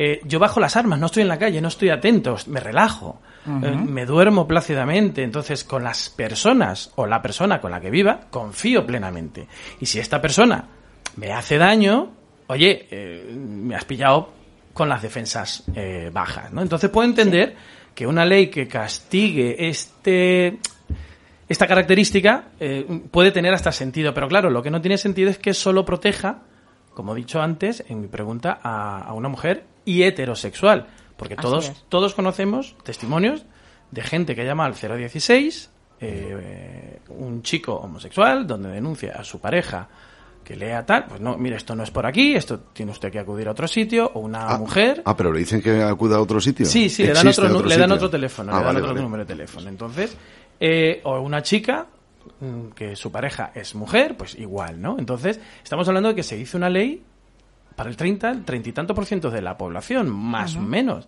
eh, yo bajo las armas, no estoy en la calle, no estoy atento, me relajo, eh, me duermo plácidamente. Entonces, con las personas o la persona con la que viva, confío plenamente. Y si esta persona me hace daño, oye, eh, me has pillado con las defensas eh, bajas, ¿no? Entonces puedo entender que una ley que castigue este esta característica eh, puede tener hasta sentido, pero claro, lo que no tiene sentido es que solo proteja, como he dicho antes en mi pregunta, a, a una mujer y heterosexual, porque Así todos es. todos conocemos testimonios de gente que llama al 016, eh, un chico homosexual, donde denuncia a su pareja que lea tal, pues no, mire, esto no es por aquí, esto tiene usted que acudir a otro sitio, o una mujer. Ah, pero le dicen que acuda a otro sitio. Sí, sí, le dan otro, le dan otro teléfono, Ah, le dan vale, otro vale. número de teléfono. Entonces, eh, o una chica mm, que su pareja es mujer, pues igual, ¿no? Entonces, estamos hablando de que se hizo una ley para el 30, el 30 y tanto por ciento de la población, más o menos.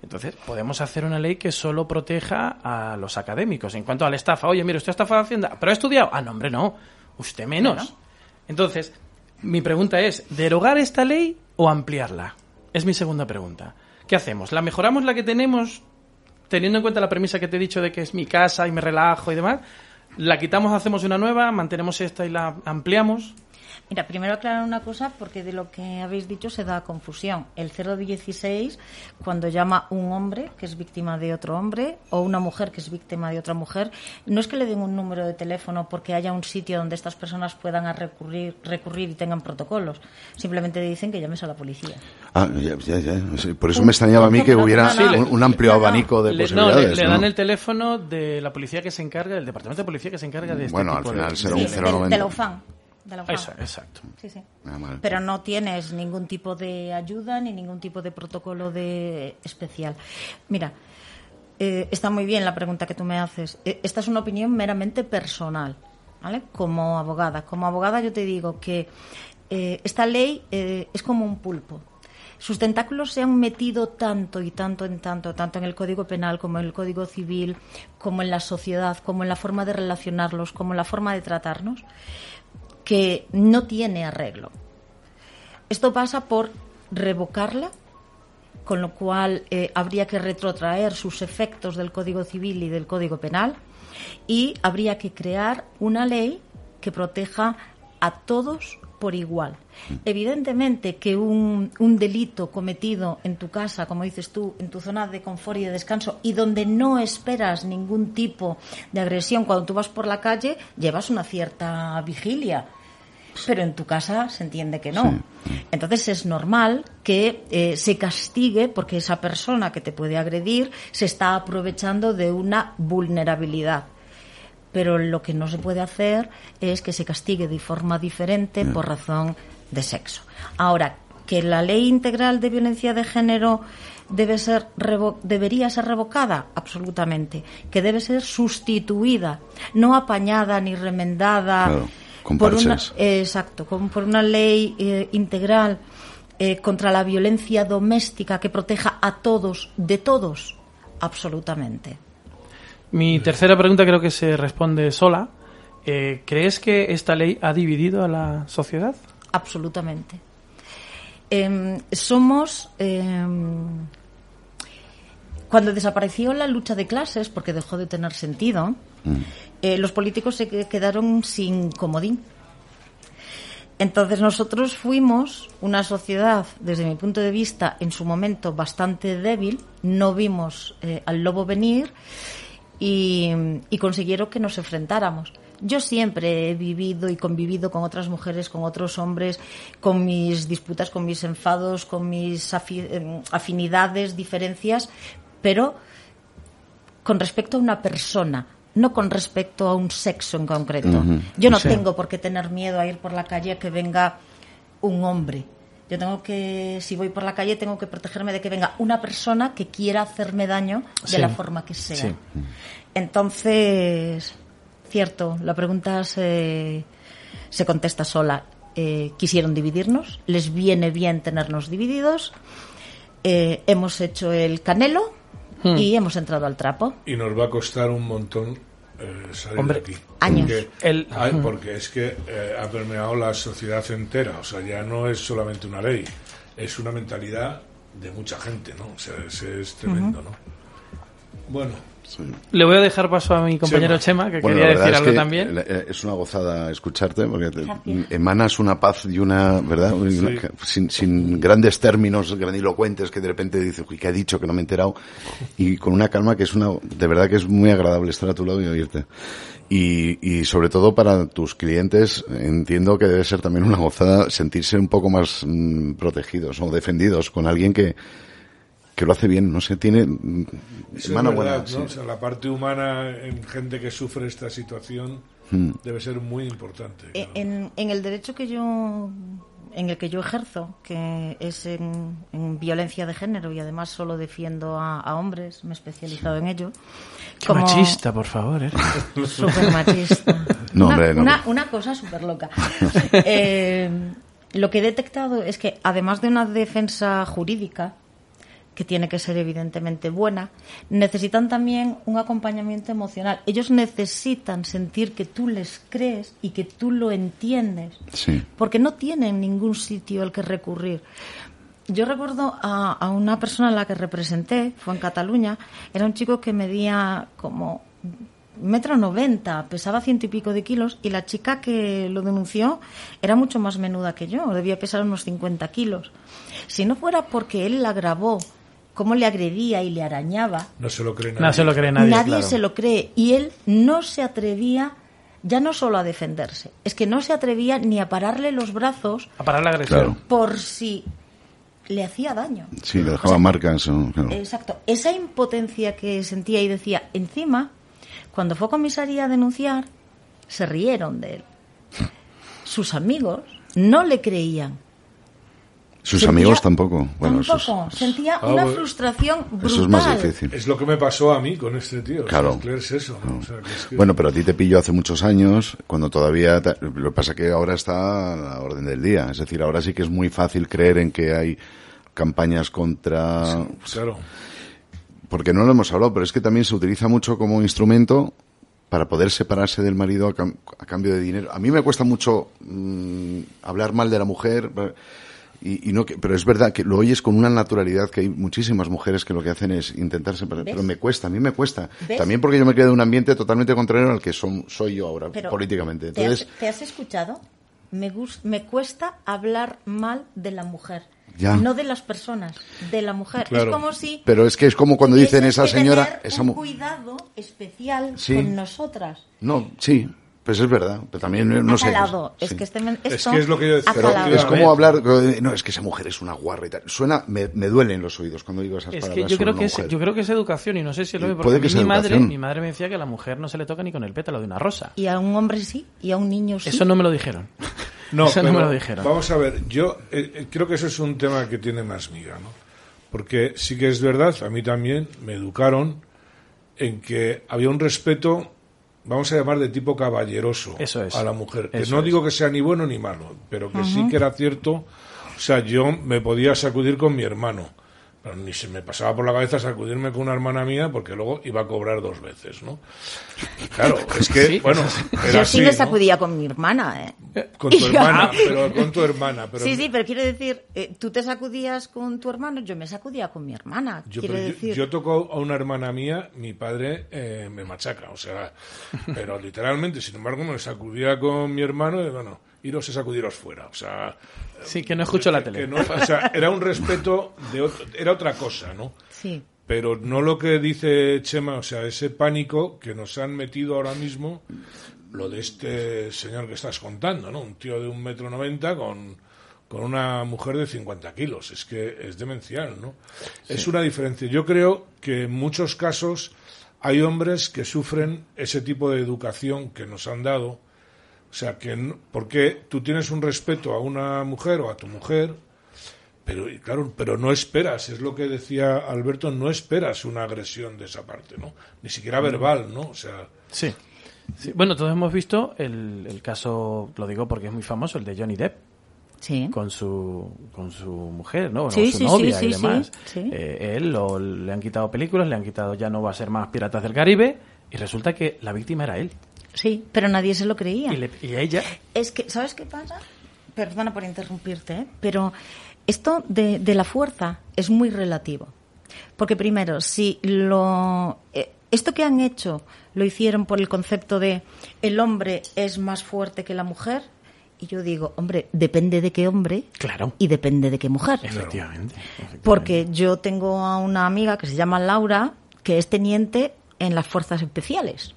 Entonces, podemos hacer una ley que solo proteja a los académicos. En cuanto a la estafa, oye, mire, usted ha estafado Hacienda, pero ha estudiado. Ah, no, hombre, no. Usted menos. Entonces, mi pregunta es, ¿derogar esta ley o ampliarla? Es mi segunda pregunta. ¿Qué hacemos? ¿La mejoramos la que tenemos, teniendo en cuenta la premisa que te he dicho de que es mi casa y me relajo y demás? ¿La quitamos, hacemos una nueva, mantenemos esta y la ampliamos? Mira, primero aclarar una cosa porque de lo que habéis dicho se da confusión. El 016, cuando llama un hombre que es víctima de otro hombre o una mujer que es víctima de otra mujer, no es que le den un número de teléfono porque haya un sitio donde estas personas puedan a recurrir, recurrir y tengan protocolos. Simplemente dicen que llames a la policía. Ah, ya, ya, Por eso me extrañaba a mí que hubiera no, no. un, un amplio abanico de Le, no, posibilidades. le, le ¿no? dan el teléfono de la policía que se encarga, del departamento de policía que se encarga de este Bueno, al final de... será de- un 090. De la UFAN. Eso, exacto. Sí, sí. Ah. Pero no tienes ningún tipo de ayuda ni ningún tipo de protocolo de especial. Mira, eh, está muy bien la pregunta que tú me haces. Eh, esta es una opinión meramente personal, ¿vale? Como abogada. Como abogada yo te digo que eh, esta ley eh, es como un pulpo. Sus tentáculos se han metido tanto y tanto en tanto, tanto en el Código Penal como en el Código Civil, como en la sociedad, como en la forma de relacionarlos, como en la forma de tratarnos, que no tiene arreglo. Esto pasa por revocarla, con lo cual eh, habría que retrotraer sus efectos del Código Civil y del Código Penal, y habría que crear una ley que proteja a todos por igual. Evidentemente que un, un delito cometido en tu casa, como dices tú, en tu zona de confort y de descanso, y donde no esperas ningún tipo de agresión, cuando tú vas por la calle, llevas una cierta vigilia pero en tu casa se entiende que no. Entonces es normal que eh, se castigue porque esa persona que te puede agredir se está aprovechando de una vulnerabilidad. Pero lo que no se puede hacer es que se castigue de forma diferente por razón de sexo. Ahora, que la ley integral de violencia de género debe ser revo- debería ser revocada absolutamente que debe ser sustituida no apañada ni remendada Claro, con por una eh, exacto con- por una ley eh, integral eh, contra la violencia doméstica que proteja a todos de todos absolutamente Mi tercera pregunta creo que se responde sola. Eh, ¿Crees que esta ley ha dividido a la sociedad? absolutamente Em, somos em, cuando desapareció la lucha de clases porque dejó de tener sentido eh, los políticos se que- quedaron sin comodín entonces nosotros fuimos una sociedad, desde mi punto de vista, en su momento bastante débil, no vimos eh, al lobo venir y, y consiguieron que nos enfrentáramos. Yo siempre he vivido y convivido con otras mujeres, con otros hombres, con mis disputas, con mis enfados, con mis em, afinidades, diferencias, pero con respecto a una persona, no con respecto a un sexo en concreto. Yo no Sí. tengo por qué tener miedo a ir por la calle a que venga un hombre. Yo tengo que, si voy por la calle, tengo que protegerme de que venga una persona que quiera hacerme daño de Sí. la forma que sea. Sí. Entonces, cierto, la pregunta se, se contesta sola. Eh, quisieron dividirnos, les viene bien tenernos divididos. eh, hemos hecho el canelo Hmm. y hemos entrado al trapo. Y nos va a costar un montón eh, salir Hombre, de aquí. años. Porque, El- ay, porque es que eh, ha permeado la sociedad entera. O sea, ya no es solamente una ley, es una mentalidad de mucha gente, ¿no? O sea, es, es tremendo, ¿no? Bueno, Le voy a dejar paso a mi compañero Chema, que Bueno, quería decir es algo que también. eh, Es una gozada escucharte porque te- emanas una paz y una, ¿verdad? Y una- sin, sin grandes términos grandilocuentes que de repente dices, uy, ¿qué ha dicho? Que no me he enterado. Y con una calma que es una, de verdad que es muy agradable estar a tu lado y oírte. Y, y sobre todo para tus clientes, entiendo que debe ser también una gozada sentirse un poco más mm, protegidos o defendidos con alguien que, que lo hace bien, no sé, tiene eso es verdad, buena, ¿no? sí. O sea, la parte humana en gente que sufre esta situación Hmm. debe ser muy importante. E- En, en el derecho que yo en el que yo ejerzo, que es en, en violencia de género y además solo defiendo a, a hombres, me he especializado en ello. Qué machista, por favor, ¿eh? *laughs* Súper machista. No, una, hombre, no. una- una cosa súper loca. *laughs* Eh, lo que he detectado es que además de una defensa jurídica, que tiene que ser evidentemente buena, necesitan también un acompañamiento emocional. Ellos necesitan sentir que tú les crees y que tú lo entiendes, Sí. porque no tienen ningún sitio al que recurrir. Yo recuerdo a, a una persona a la que representé, fue en Cataluña, era un chico que medía como metro noventa, pesaba ciento y pico de kilos y la chica que lo denunció era mucho más menuda que yo, debía pesar unos 50 kilos. Si no fuera porque él la grabó, cómo le agredía y le arañaba, No se lo cree nadie. No se lo cree nadie. claro. se lo cree y él no se atrevía ya no solo a defenderse, es que no se atrevía ni a pararle los brazos A parar la agresión. Claro. por si le hacía daño. Sí, le dejaba marcas. o- claro. Exacto. Esa impotencia que sentía y decía, encima, cuando fue a comisaría a denunciar, se rieron de él. *laughs* Sus amigos no le creían. Sus Sentía- amigos tampoco. Bueno, es- Tampoco. Sentía Ah, una bueno. frustración brutal. Eso es más difícil. Es lo que me pasó a mí con este tío. O sea, Claro. es que es eso. ¿no? O sea, que es que- Bueno, pero a ti te pilló hace muchos años, cuando todavía... ta- Lo que pasa que ahora está a la orden del día. Es decir, ahora sí que es muy fácil creer en que hay campañas contra... Claro. Porque no lo hemos hablado, pero es que también se utiliza mucho como instrumento para poder separarse del marido a, cam- a cambio de dinero. A mí me cuesta mucho mm, hablar mal de la mujer, y, y no que- pero es verdad que lo oyes con una naturalidad que hay muchísimas mujeres que lo que hacen es intentar separar. ¿Ves? Pero me cuesta, a mí me cuesta. ¿Ves? También porque yo me creo de un ambiente totalmente contrario al que son, soy yo ahora, Pero, políticamente. ¿te has- Entonces, ¿Te has, escuchado? Me, gus- me cuesta hablar mal de la mujer. Ya. No de las personas, de la mujer. Claro. Es como si pero es que es como cuando dicen esa señora, tener esa un cuidado especial Sí. con nosotras. No, sí, pues es verdad, pero también no ha sé. calado. Es sí. que este men- Es esto que es lo que yo decía. ha Pero calado. es como hablar, eh, no, es que esa mujer es una guarra y tal. Suena, me, me duelen los oídos cuando digo esas Es que palabras. yo sobre creo que, es, yo creo que es educación y no sé si lo Y ve puede porque que a mí sea mi madre, educación. mi madre me decía que a la mujer no se le toca ni con el pétalo de una rosa. Y a un hombre sí, y a un niño sí. Eso no me lo dijeron. *laughs* No, Eso no me lo dijeron. Vamos a ver, yo eh, eh, creo que eso es un tema que tiene más miga, ¿no? Porque sí que es verdad, a mí también me educaron en que había un respeto, vamos a llamar de tipo caballeroso Eso es. a la mujer. Que Eso no es. digo que sea ni bueno ni malo, pero que sí que era cierto. O sea, yo me podía sacudir con mi hermano. Pero ni se me pasaba por la cabeza sacudirme con una hermana mía porque luego iba a cobrar dos veces, ¿no? Claro, *laughs* es que, Sí, bueno, *laughs* era Yo así, sí me ¿no? sacudía con mi hermana, ¿eh? Con tu *laughs* hermana, pero con tu hermana. Pero sí, sí, pero quiero decir, eh, tú te sacudías con tu hermano, yo me sacudía con mi hermana. Yo, quiero pero yo- decir, yo toco a una hermana mía, mi padre eh, me machaca, o sea, pero literalmente, sin embargo, me sacudía con mi hermano y bueno, iros a sacudiros fuera, o sea... Sí, que no escucho la tele. que no- o sea, era un respeto, de otro- era otra cosa, ¿no? sí. Pero no lo que dice Chema, o sea, ese pánico que nos han metido ahora mismo, lo de este señor que estás contando, ¿no? Un tío de un metro noventa con, con una mujer de 50 kilos. Es que es demencial, ¿no? Es una diferencia. Yo creo que en muchos casos hay hombres que sufren ese tipo de educación que nos han dado. O sea, que no- porque tú tienes un respeto a una mujer o a tu mujer, pero y claro, pero no esperas, es lo que decía Alberto, no esperas una agresión de esa parte, ¿no? Ni siquiera verbal, ¿no? O sea, Sí. Sí. Bueno, todos hemos visto el, el caso, lo digo porque es muy famoso, el de Johnny Depp. Sí. con su con su mujer, ¿no? Bueno, Sí, su sí, novia sí, y sí, demás. sí, sí. Eh, él lo- le han quitado películas, le han quitado ya no va a ser más Piratas del Caribe y resulta que la víctima era él. Sí, pero nadie se lo creía. Y, le- y ella Es que, ¿sabes qué pasa? Perdona por interrumpirte, ¿eh? pero esto de, de la fuerza es muy relativo. Porque primero, si lo eh, esto que han hecho lo hicieron por el concepto de el hombre es más fuerte que la mujer, y yo digo, hombre, depende de qué hombre Claro. y depende de qué mujer. efectivamente, Porque yo tengo a una amiga que se llama Laura, que es teniente en las fuerzas especiales.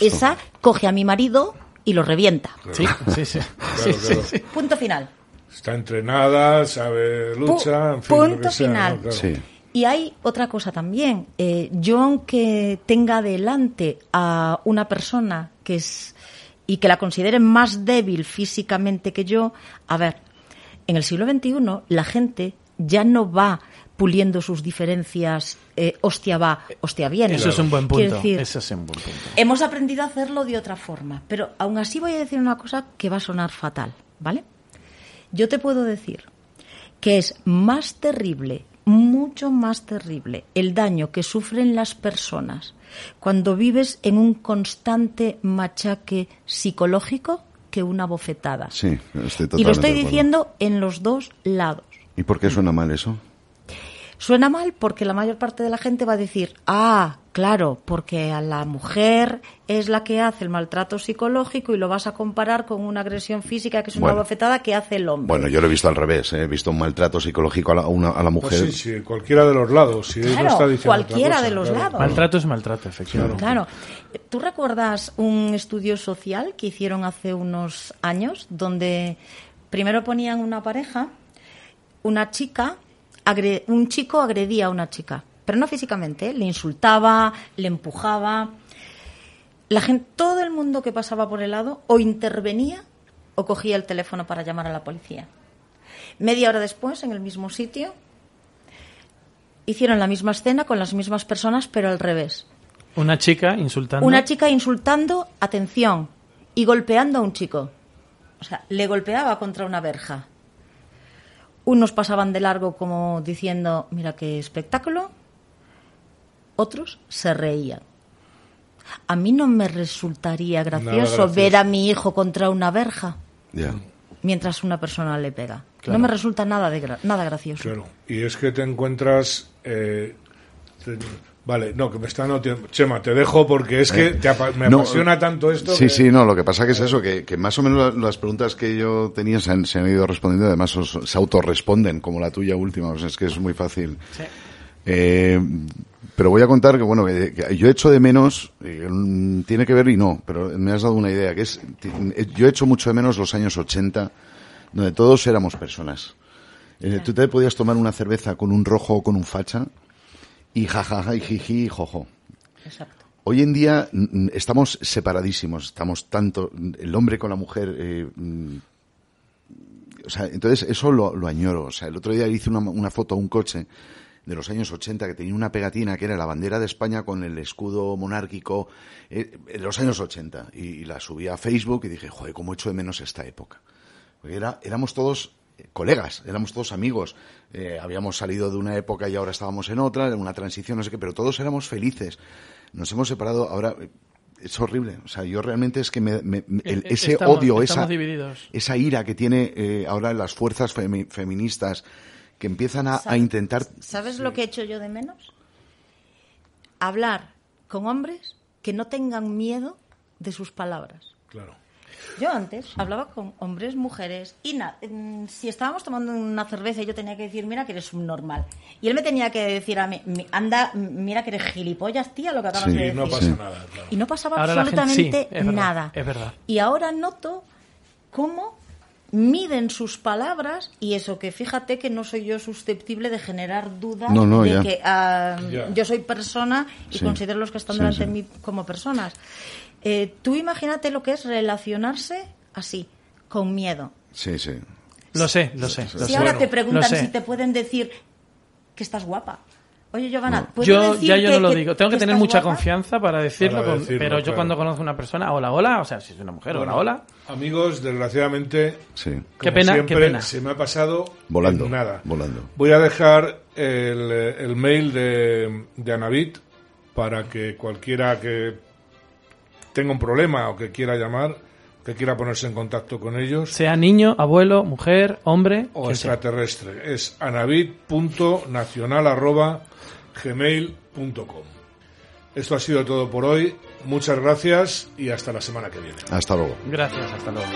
Esa coge a mi marido y lo revienta. Sí, sí, sí. Claro, claro. Punto final. Está entrenada, sabe lucha, en fin, lo punto que sea, final. ¿no? Claro. Sí. Y hay otra cosa también. Eh, yo, aunque tenga delante a una persona que es y que la considere más débil físicamente que yo, a ver, en el siglo XXI la gente ya no va puliendo sus diferencias, eh, hostia va, hostia viene. Eso es un buen punto. decir, Eso es un buen punto. Hemos aprendido a hacerlo de otra forma, pero aún así voy a decir una cosa que va a sonar fatal, ¿vale? Yo te puedo decir que es más terrible, mucho más terrible el daño que sufren las personas cuando vives en un constante machaque psicológico que una bofetada. Sí, estoy Y lo totalmente estoy diciendo en los dos lados. ¿Y por qué suena mal eso? Suena mal porque la mayor parte de la gente va a decir, ah, claro, porque a la mujer es la que hace el maltrato psicológico y lo vas a comparar con una agresión física que es una Bueno. bofetada que hace el hombre. Bueno, yo lo he visto al revés, ¿eh? he visto un maltrato psicológico a la, una- a la Pues mujer. sí, sí, cualquiera de los lados. Si él no Claro, está diciendo cualquiera cosa, de los claro. lados. Maltrato es maltrato, efectivamente. Claro. ¿Tú recuerdas un estudio social que hicieron hace unos años donde primero ponían una pareja, una chica, agre- un chico agredía a una chica, pero no físicamente, ¿eh? le insultaba, le empujaba. La gente, todo el mundo que pasaba por el lado o intervenía o cogía el teléfono para llamar a la policía. Media hora después, en el mismo sitio, hicieron la misma escena con las mismas personas, pero al revés. Una chica insultando. Una chica insultando, atención, y golpeando a un chico. O sea, le golpeaba contra una verja. Unos pasaban de largo como diciendo, mira qué espectáculo. Otros se reían. A mí no me resultaría gracioso, gracioso. ver a mi hijo contra una verja mientras una persona le pega. Claro. No me resulta nada, de gra- nada gracioso. Claro. Y es que te encuentras. eh, te- vale, no, que me está notiendo. Chema, te dejo porque es que Eh, te apa- me no, apasiona tanto esto. Sí, que- sí, no, lo que pasa que es eso, que, que más o menos la- las preguntas que yo tenía se han, se han ido respondiendo, además os- se autorresponden, como la tuya última, o sea, es que es muy fácil. Eh, pero voy a contar que, bueno, que, que yo echo de menos, eh, tiene que ver y no, pero me has dado una idea, que es, eh, yo echo mucho de menos los años 80, donde todos éramos personas. Eh, Tú te podías tomar una cerveza con un rojo o con un facha, y jajaja, y jiji, y jojo. Exacto. Hoy en día estamos separadísimos, estamos tanto el hombre con la mujer. eh, mm, o sea, entonces eso lo, lo añoro. O sea, el otro día hice una, una foto a un coche de los años 80 que tenía una pegatina que era la bandera de España con el escudo monárquico eh, de los años 80 y, y la subí a Facebook y dije, joder, cómo echo de menos esta época. Porque era, éramos todos eh, colegas, éramos todos amigos, eh, habíamos salido de una época y ahora estábamos en otra, en una transición, no sé qué, pero todos éramos felices. Nos hemos separado, ahora eh, es horrible. O sea, yo realmente es que me, me- el- Eh, ese estamos- odio, estamos esa, ira que tiene eh, ahora las fuerzas femi- feministas que empiezan a, intentar ¿Sabes lo que he hecho yo de menos? Hablar con hombres que no tengan miedo de sus palabras. Claro. Yo antes hablaba con hombres, mujeres, y na- mm, si estábamos tomando una cerveza y yo tenía que decir, mira que eres un normal. Y él me tenía que decir a mí, "Mi- anda, mira que eres gilipollas, tía, lo que acabas Sí. de Y decir. no pasa nada, claro. Y no pasaba Ahora la gente- absolutamente sí, es verdad, nada. es verdad. Y ahora noto cómo miden sus palabras y eso que fíjate que no soy yo susceptible de generar dudas No, no, de ya. que ah, Ya. yo soy persona y Sí. considero los que están Sí, delante sí. de mí como personas. Eh, tú imagínate lo que es relacionarse así, con miedo. Sí, sí. Lo sé, lo sé. lo Si sé. ahora te preguntan si te pueden decir que estás guapa, Oye, Giovanna, ¿puedo Yo decir ya yo que- no lo que- digo. Tengo que, que tener mucha guapa? confianza para decirlo, Para con- decirlo, pero yo cuando conozco a una persona, hola, hola, o sea, si es una mujer, Bueno, hola, hola. Amigos, desgraciadamente, Sí. Qué pena, siempre, qué pena. se me ha pasado Volando. en nada. Volando. Voy a dejar el, el mail de, de Anavit para que cualquiera que tenga un problema o que quiera llamar, que quiera ponerse en contacto con ellos, Sea niño, abuelo, mujer, hombre. o quien sea. extraterrestre. Es anavit.nacional.gmail.com Esto ha sido todo por hoy. Muchas gracias y hasta la semana que viene. Hasta luego. Gracias, hasta luego.